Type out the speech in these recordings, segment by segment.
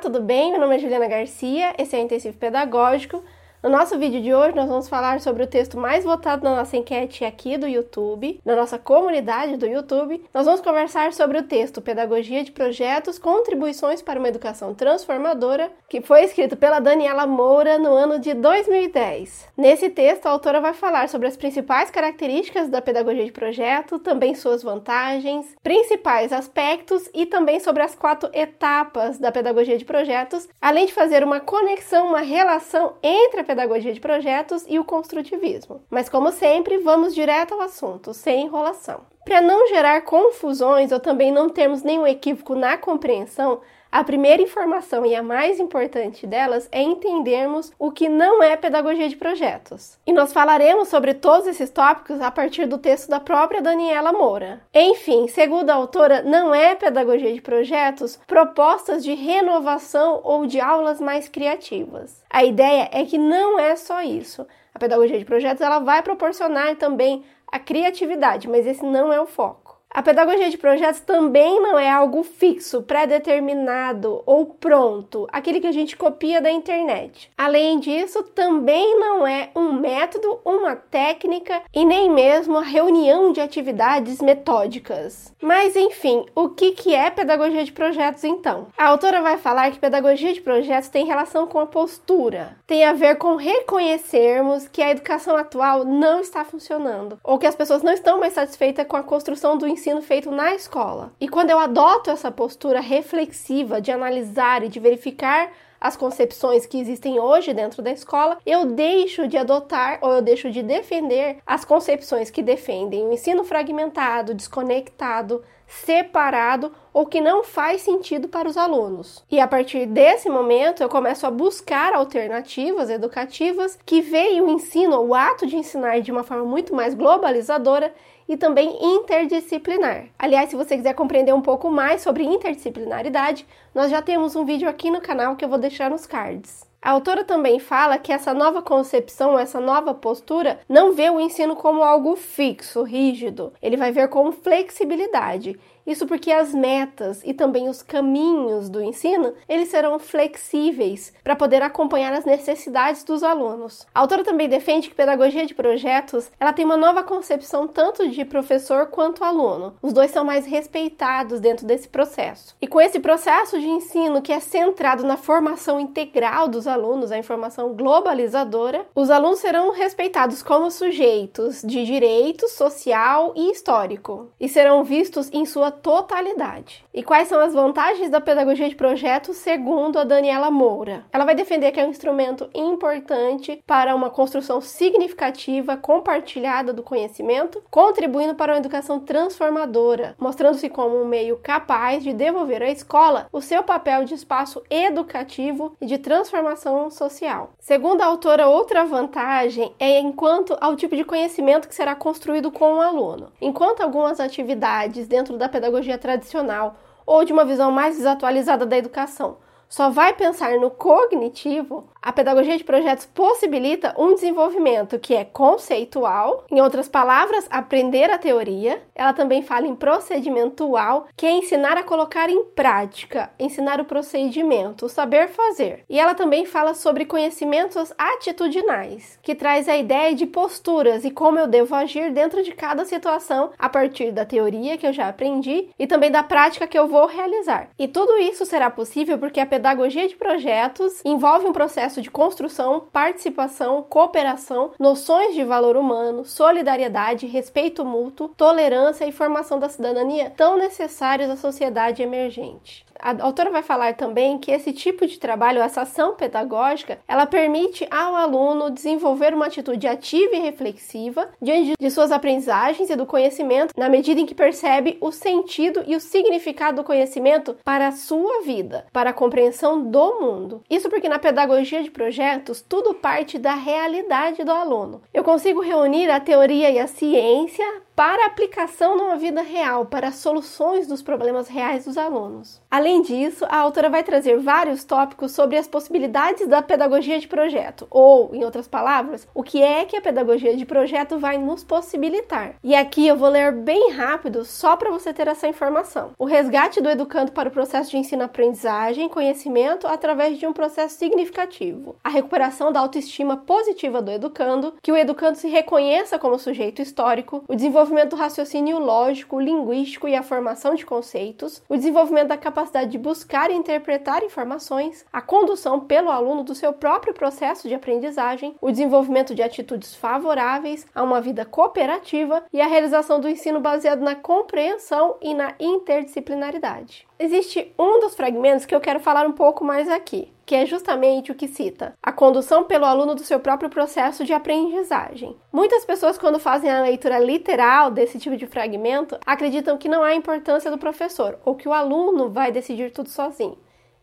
tudo bem? Meu nome é Juliana Garcia, esse é o Intensivo Pedagógico. No nosso vídeo de hoje, nós vamos falar sobre o texto mais votado na nossa enquete aqui do YouTube, na nossa comunidade do YouTube. Nós vamos conversar sobre o texto Pedagogia de Projetos: Contribuições para uma Educação Transformadora, que foi escrito pela Daniela Moura no ano de 2010. Nesse texto, a autora vai falar sobre as principais características da pedagogia de projeto, também suas vantagens, principais aspectos e também sobre as quatro etapas da pedagogia de projetos, além de fazer uma conexão, uma relação entre a pedagogia de projetos e o construtivismo. Mas, como sempre, vamos direto ao assunto, sem enrolação. Para não gerar confusões ou também não termos nenhum equívoco na compreensão, a primeira informação e a mais importante delas é entendermos o que não é pedagogia de projetos. E nós falaremos sobre todos esses tópicos a partir do texto da própria Daniela Moura. Enfim, segundo a autora, não é pedagogia de projetos propostas de renovação ou de aulas mais criativas. A ideia é que não é só isso. A pedagogia de projetos ela vai proporcionar também a criatividade, mas esse não é o foco. A pedagogia de projetos também não é algo fixo, pré-determinado ou pronto, aquele que a gente copia da internet. Além disso, também não é um método, uma técnica e nem mesmo a reunião de atividades metódicas. Mas enfim, o que, que é pedagogia de projetos então? A autora vai falar que pedagogia de projetos tem relação com a postura, tem a ver com reconhecermos que a educação atual não está funcionando ou que as pessoas não estão mais satisfeitas com a construção do ensino feito na escola. E quando eu adoto essa postura reflexiva de analisar e de verificar as concepções que existem hoje dentro da escola, eu deixo de adotar ou eu deixo de defender as concepções que defendem o ensino fragmentado, desconectado, separado ou que não faz sentido para os alunos. E a partir desse momento eu começo a buscar alternativas educativas que veem o ensino, o ato de ensinar de uma forma muito mais globalizadora e também interdisciplinar. Aliás, se você quiser compreender um pouco mais sobre interdisciplinaridade, nós já temos um vídeo aqui no canal que eu vou deixar nos cards. A autora também fala que essa nova concepção, essa nova postura, não vê o ensino como algo fixo, rígido. Ele vai ver como flexibilidade isso porque as metas e também os caminhos do ensino, eles serão flexíveis para poder acompanhar as necessidades dos alunos. A autora também defende que pedagogia de projetos, ela tem uma nova concepção tanto de professor quanto aluno. Os dois são mais respeitados dentro desse processo. E com esse processo de ensino que é centrado na formação integral dos alunos, a informação globalizadora, os alunos serão respeitados como sujeitos de direito social e histórico e serão vistos em sua totalidade. E quais são as vantagens da pedagogia de projeto segundo a Daniela Moura? Ela vai defender que é um instrumento importante para uma construção significativa, compartilhada do conhecimento, contribuindo para uma educação transformadora, mostrando-se como um meio capaz de devolver à escola o seu papel de espaço educativo e de transformação social. Segundo a autora, outra vantagem é enquanto ao tipo de conhecimento que será construído com o aluno. Enquanto algumas atividades dentro da pedagogia tradicional ou de uma visão mais desatualizada da educação só vai pensar no cognitivo, a pedagogia de projetos possibilita um desenvolvimento que é conceitual, em outras palavras, aprender a teoria. Ela também fala em procedimental, que é ensinar a colocar em prática, ensinar o procedimento, o saber fazer. E ela também fala sobre conhecimentos atitudinais, que traz a ideia de posturas e como eu devo agir dentro de cada situação a partir da teoria que eu já aprendi e também da prática que eu vou realizar. E tudo isso será possível porque a de projetos envolve um processo de construção, participação, cooperação, noções de valor humano, solidariedade, respeito mútuo, tolerância e formação da cidadania tão necessários à sociedade emergente a autora vai falar também que esse tipo de trabalho, essa ação pedagógica, ela permite ao aluno desenvolver uma atitude ativa e reflexiva diante de suas aprendizagens e do conhecimento, na medida em que percebe o sentido e o significado do conhecimento para a sua vida, para a compreensão do mundo. Isso porque na pedagogia de projetos tudo parte da realidade do aluno. Eu consigo reunir a teoria e a ciência para aplicação numa vida real, para soluções dos problemas reais dos alunos. Além disso, a autora vai trazer vários tópicos sobre as possibilidades da pedagogia de projeto, ou, em outras palavras, o que é que a pedagogia de projeto vai nos possibilitar. E aqui eu vou ler bem rápido, só para você ter essa informação. O resgate do educando para o processo de ensino-aprendizagem, conhecimento através de um processo significativo. A recuperação da autoestima positiva do educando, que o educando se reconheça como sujeito histórico, o desenvolvimento do raciocínio lógico, linguístico e a formação de conceitos, o desenvolvimento da capacidade de buscar e interpretar informações, a condução pelo aluno do seu próprio processo de aprendizagem, o desenvolvimento de atitudes favoráveis a uma vida cooperativa e a realização do ensino baseado na compreensão e na interdisciplinaridade. Existe um dos fragmentos que eu quero falar um pouco mais aqui, que é justamente o que cita a condução pelo aluno do seu próprio processo de aprendizagem. Muitas pessoas, quando fazem a leitura literal desse tipo de fragmento, acreditam que não há importância do professor ou que o aluno vai decidir tudo sozinho.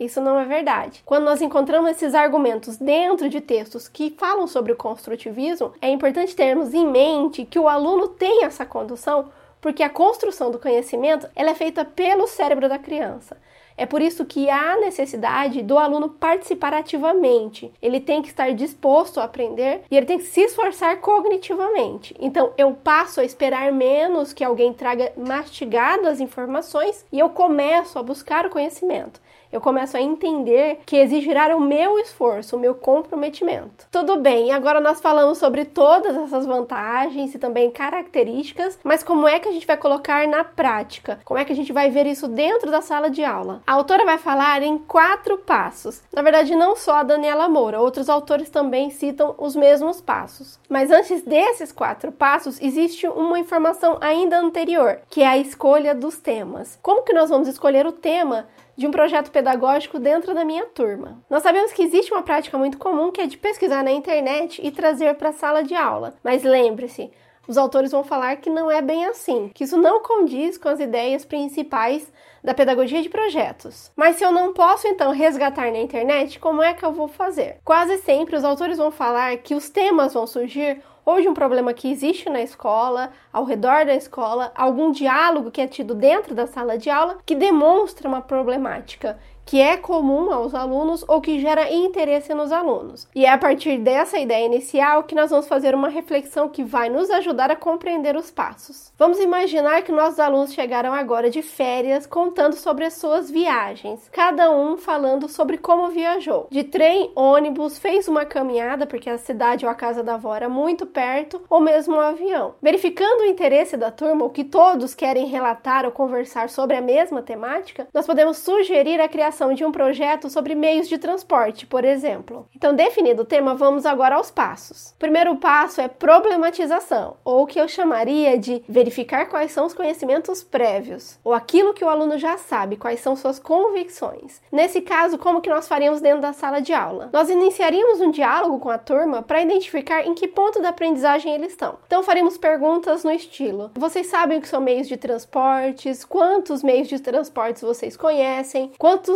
Isso não é verdade. Quando nós encontramos esses argumentos dentro de textos que falam sobre o construtivismo, é importante termos em mente que o aluno tem essa condução porque a construção do conhecimento ela é feita pelo cérebro da criança. É por isso que há necessidade do aluno participar ativamente. Ele tem que estar disposto a aprender e ele tem que se esforçar cognitivamente. Então, eu passo a esperar menos que alguém traga mastigado as informações e eu começo a buscar o conhecimento eu começo a entender que exigirá o meu esforço, o meu comprometimento. Tudo bem, agora nós falamos sobre todas essas vantagens e também características, mas como é que a gente vai colocar na prática? Como é que a gente vai ver isso dentro da sala de aula? A autora vai falar em quatro passos. Na verdade, não só a Daniela Moura, outros autores também citam os mesmos passos. Mas antes desses quatro passos, existe uma informação ainda anterior, que é a escolha dos temas. Como que nós vamos escolher o tema de um projeto pedagógico dentro da minha turma. Nós sabemos que existe uma prática muito comum que é de pesquisar na internet e trazer para a sala de aula, mas lembre-se, os autores vão falar que não é bem assim, que isso não condiz com as ideias principais da pedagogia de projetos. Mas se eu não posso então resgatar na internet, como é que eu vou fazer? Quase sempre os autores vão falar que os temas vão surgir ou de um problema que existe na escola, ao redor da escola, algum diálogo que é tido dentro da sala de aula que demonstra uma problemática que é comum aos alunos ou que gera interesse nos alunos. E é a partir dessa ideia inicial que nós vamos fazer uma reflexão que vai nos ajudar a compreender os passos. Vamos imaginar que nossos alunos chegaram agora de férias contando sobre as suas viagens, cada um falando sobre como viajou. De trem, ônibus, fez uma caminhada porque a cidade ou a casa da avó era muito perto, ou mesmo um avião. Verificando o interesse da turma, ou que todos querem relatar ou conversar sobre a mesma temática, nós podemos sugerir a criação criação de um projeto sobre meios de transporte, por exemplo. Então, definido o tema, vamos agora aos passos. O primeiro passo é problematização, ou o que eu chamaria de verificar quais são os conhecimentos prévios, ou aquilo que o aluno já sabe, quais são suas convicções. Nesse caso, como que nós faríamos dentro da sala de aula? Nós iniciaríamos um diálogo com a turma para identificar em que ponto da aprendizagem eles estão. Então, faríamos perguntas no estilo: Vocês sabem o que são meios de transportes? Quantos meios de transportes vocês conhecem?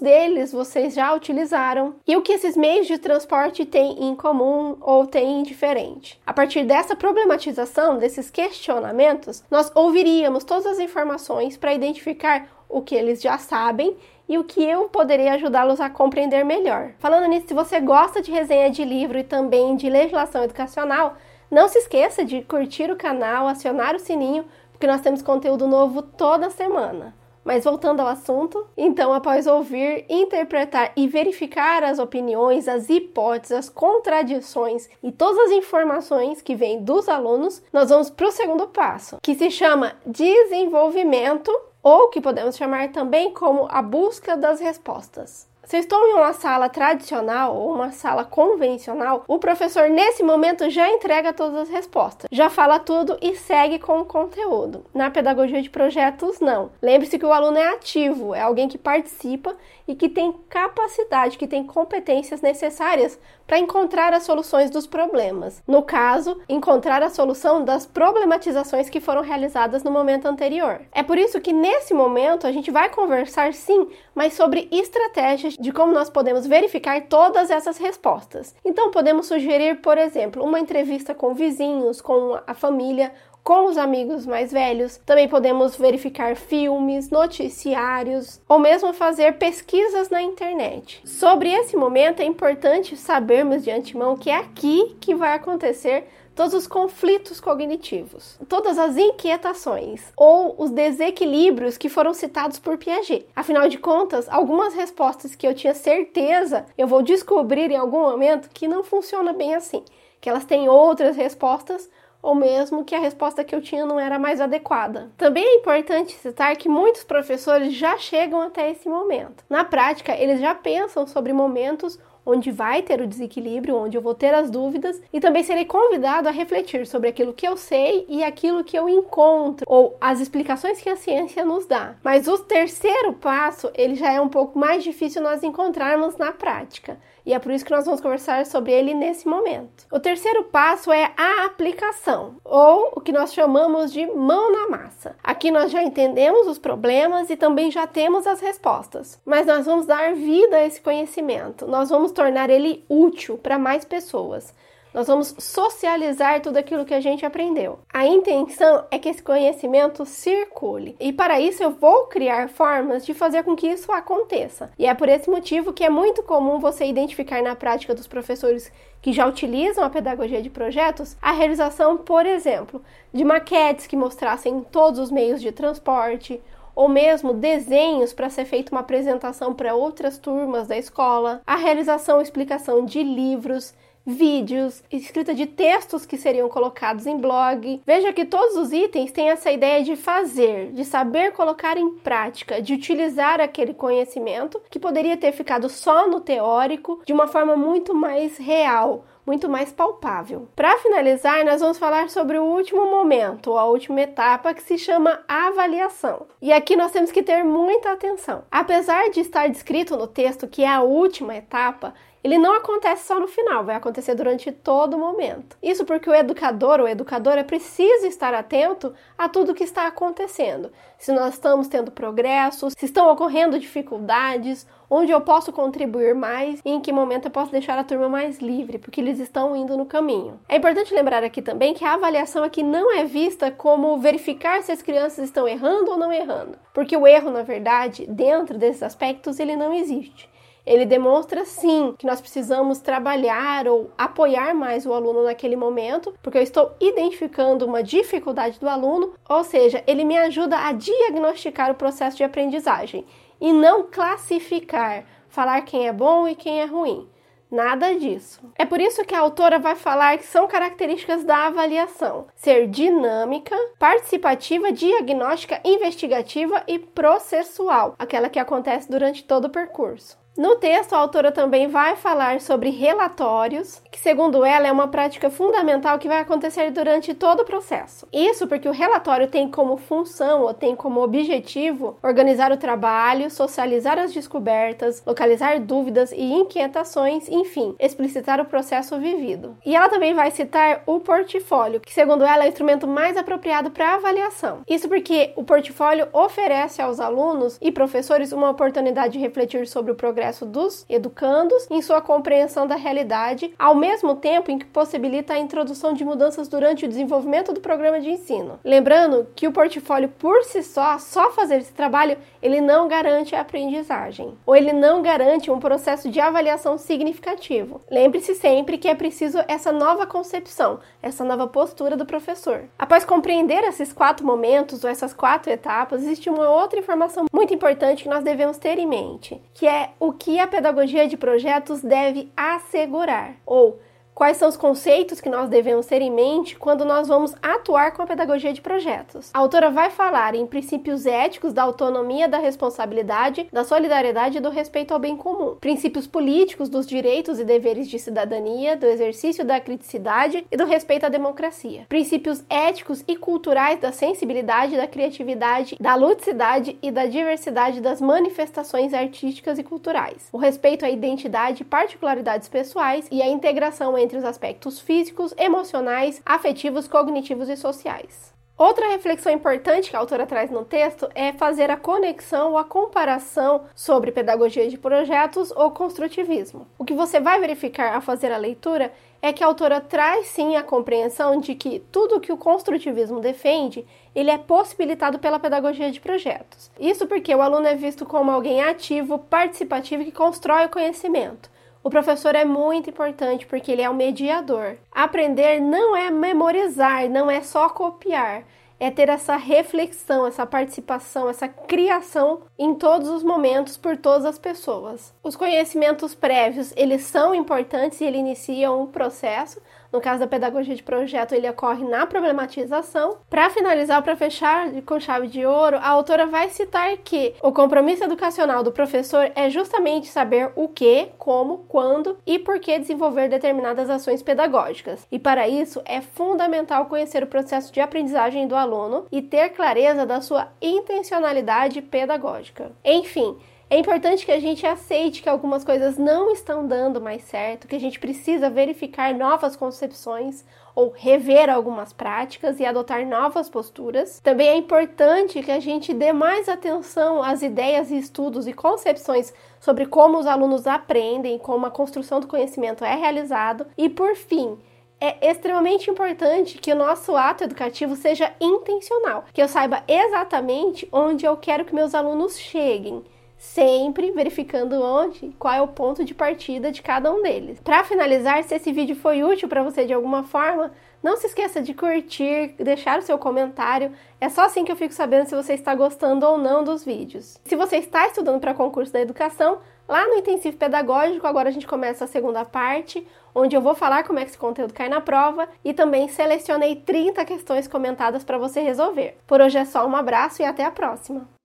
Deles vocês já utilizaram e o que esses meios de transporte têm em comum ou têm em diferente. A partir dessa problematização, desses questionamentos, nós ouviríamos todas as informações para identificar o que eles já sabem e o que eu poderia ajudá-los a compreender melhor. Falando nisso, se você gosta de resenha de livro e também de legislação educacional, não se esqueça de curtir o canal, acionar o sininho, porque nós temos conteúdo novo toda semana. Mas voltando ao assunto, então, após ouvir, interpretar e verificar as opiniões, as hipóteses, as contradições e todas as informações que vêm dos alunos, nós vamos para o segundo passo, que se chama desenvolvimento, ou que podemos chamar também como a busca das respostas. Se estou em uma sala tradicional ou uma sala convencional, o professor nesse momento já entrega todas as respostas, já fala tudo e segue com o conteúdo. Na pedagogia de projetos, não. Lembre-se que o aluno é ativo, é alguém que participa e que tem capacidade, que tem competências necessárias para encontrar as soluções dos problemas. No caso, encontrar a solução das problematizações que foram realizadas no momento anterior. É por isso que nesse momento a gente vai conversar sim, mas sobre estratégias de como nós podemos verificar todas essas respostas. Então podemos sugerir, por exemplo, uma entrevista com vizinhos, com a família, com os amigos mais velhos. Também podemos verificar filmes, noticiários ou mesmo fazer pesquisas na internet. Sobre esse momento é importante sabermos de antemão que é aqui que vai acontecer todos os conflitos cognitivos, todas as inquietações ou os desequilíbrios que foram citados por Piaget. Afinal de contas, algumas respostas que eu tinha certeza eu vou descobrir em algum momento que não funciona bem assim, que elas têm outras respostas ou mesmo que a resposta que eu tinha não era mais adequada. Também é importante citar que muitos professores já chegam até esse momento. Na prática, eles já pensam sobre momentos onde vai ter o desequilíbrio, onde eu vou ter as dúvidas e também serei convidado a refletir sobre aquilo que eu sei e aquilo que eu encontro ou as explicações que a ciência nos dá. Mas o terceiro passo, ele já é um pouco mais difícil nós encontrarmos na prática. E é por isso que nós vamos conversar sobre ele nesse momento. O terceiro passo é a aplicação, ou o que nós chamamos de mão na massa. Aqui nós já entendemos os problemas e também já temos as respostas, mas nós vamos dar vida a esse conhecimento, nós vamos tornar ele útil para mais pessoas. Nós vamos socializar tudo aquilo que a gente aprendeu. A intenção é que esse conhecimento circule. E para isso eu vou criar formas de fazer com que isso aconteça. E é por esse motivo que é muito comum você identificar na prática dos professores que já utilizam a pedagogia de projetos a realização, por exemplo, de maquetes que mostrassem todos os meios de transporte, ou mesmo desenhos para ser feita uma apresentação para outras turmas da escola, a realização ou explicação de livros, vídeos, escrita de textos que seriam colocados em blog. Veja que todos os itens têm essa ideia de fazer, de saber colocar em prática, de utilizar aquele conhecimento que poderia ter ficado só no teórico de uma forma muito mais real, muito mais palpável. Para finalizar, nós vamos falar sobre o último momento, a última etapa que se chama avaliação. E aqui nós temos que ter muita atenção. Apesar de estar descrito no texto que é a última etapa, ele não acontece só no final, vai acontecer durante todo o momento. Isso porque o educador ou educadora precisa estar atento a tudo que está acontecendo. Se nós estamos tendo progresso, se estão ocorrendo dificuldades, onde eu posso contribuir mais e em que momento eu posso deixar a turma mais livre, porque eles estão indo no caminho. É importante lembrar aqui também que a avaliação aqui não é vista como verificar se as crianças estão errando ou não errando, porque o erro, na verdade, dentro desses aspectos, ele não existe ele demonstra sim que nós precisamos trabalhar ou apoiar mais o aluno naquele momento, porque eu estou identificando uma dificuldade do aluno, ou seja, ele me ajuda a diagnosticar o processo de aprendizagem e não classificar, falar quem é bom e quem é ruim. Nada disso. É por isso que a autora vai falar que são características da avaliação: ser dinâmica, participativa, diagnóstica, investigativa e processual, aquela que acontece durante todo o percurso. No texto, a autora também vai falar sobre relatórios, que, segundo ela, é uma prática fundamental que vai acontecer durante todo o processo. Isso porque o relatório tem como função ou tem como objetivo organizar o trabalho, socializar as descobertas, localizar dúvidas e inquietações, enfim, explicitar o processo vivido. E ela também vai citar o portfólio, que, segundo ela, é o instrumento mais apropriado para avaliação. Isso porque o portfólio oferece aos alunos e professores uma oportunidade de refletir sobre o programa progresso dos educandos em sua compreensão da realidade, ao mesmo tempo em que possibilita a introdução de mudanças durante o desenvolvimento do programa de ensino. Lembrando que o portfólio por si só, só fazer esse trabalho, ele não garante a aprendizagem, ou ele não garante um processo de avaliação significativo. Lembre-se sempre que é preciso essa nova concepção, essa nova postura do professor. Após compreender esses quatro momentos ou essas quatro etapas, existe uma outra informação muito importante que nós devemos ter em mente, que é o o que a pedagogia de projetos deve assegurar, ou Quais são os conceitos que nós devemos ter em mente quando nós vamos atuar com a pedagogia de projetos? A autora vai falar em princípios éticos da autonomia, da responsabilidade, da solidariedade e do respeito ao bem comum, princípios políticos dos direitos e deveres de cidadania, do exercício da criticidade e do respeito à democracia, princípios éticos e culturais da sensibilidade, da criatividade, da ludicidade e da diversidade das manifestações artísticas e culturais, o respeito à identidade e particularidades pessoais e a integração entre entre os aspectos físicos, emocionais, afetivos, cognitivos e sociais. Outra reflexão importante que a autora traz no texto é fazer a conexão ou a comparação sobre pedagogia de projetos ou construtivismo. O que você vai verificar ao fazer a leitura é que a autora traz sim a compreensão de que tudo que o construtivismo defende, ele é possibilitado pela pedagogia de projetos. Isso porque o aluno é visto como alguém ativo, participativo que constrói o conhecimento. O professor é muito importante porque ele é o mediador. Aprender não é memorizar, não é só copiar é ter essa reflexão, essa participação, essa criação em todos os momentos por todas as pessoas. Os conhecimentos prévios, eles são importantes e ele inicia um processo, no caso da pedagogia de projeto, ele ocorre na problematização. Para finalizar, para fechar com chave de ouro, a autora vai citar que o compromisso educacional do professor é justamente saber o que, como, quando e por que desenvolver determinadas ações pedagógicas. E para isso é fundamental conhecer o processo de aprendizagem do aluno e ter clareza da sua intencionalidade pedagógica. Enfim, é importante que a gente aceite que algumas coisas não estão dando mais certo, que a gente precisa verificar novas concepções ou rever algumas práticas e adotar novas posturas. Também é importante que a gente dê mais atenção às ideias e estudos e concepções sobre como os alunos aprendem, como a construção do conhecimento é realizado e, por fim, é extremamente importante que o nosso ato educativo seja intencional, que eu saiba exatamente onde eu quero que meus alunos cheguem sempre verificando onde, qual é o ponto de partida de cada um deles. Para finalizar, se esse vídeo foi útil para você de alguma forma, não se esqueça de curtir, deixar o seu comentário. É só assim que eu fico sabendo se você está gostando ou não dos vídeos. Se você está estudando para concurso da educação, lá no intensivo pedagógico, agora a gente começa a segunda parte, onde eu vou falar como é que esse conteúdo cai na prova e também selecionei 30 questões comentadas para você resolver. Por hoje é só um abraço e até a próxima.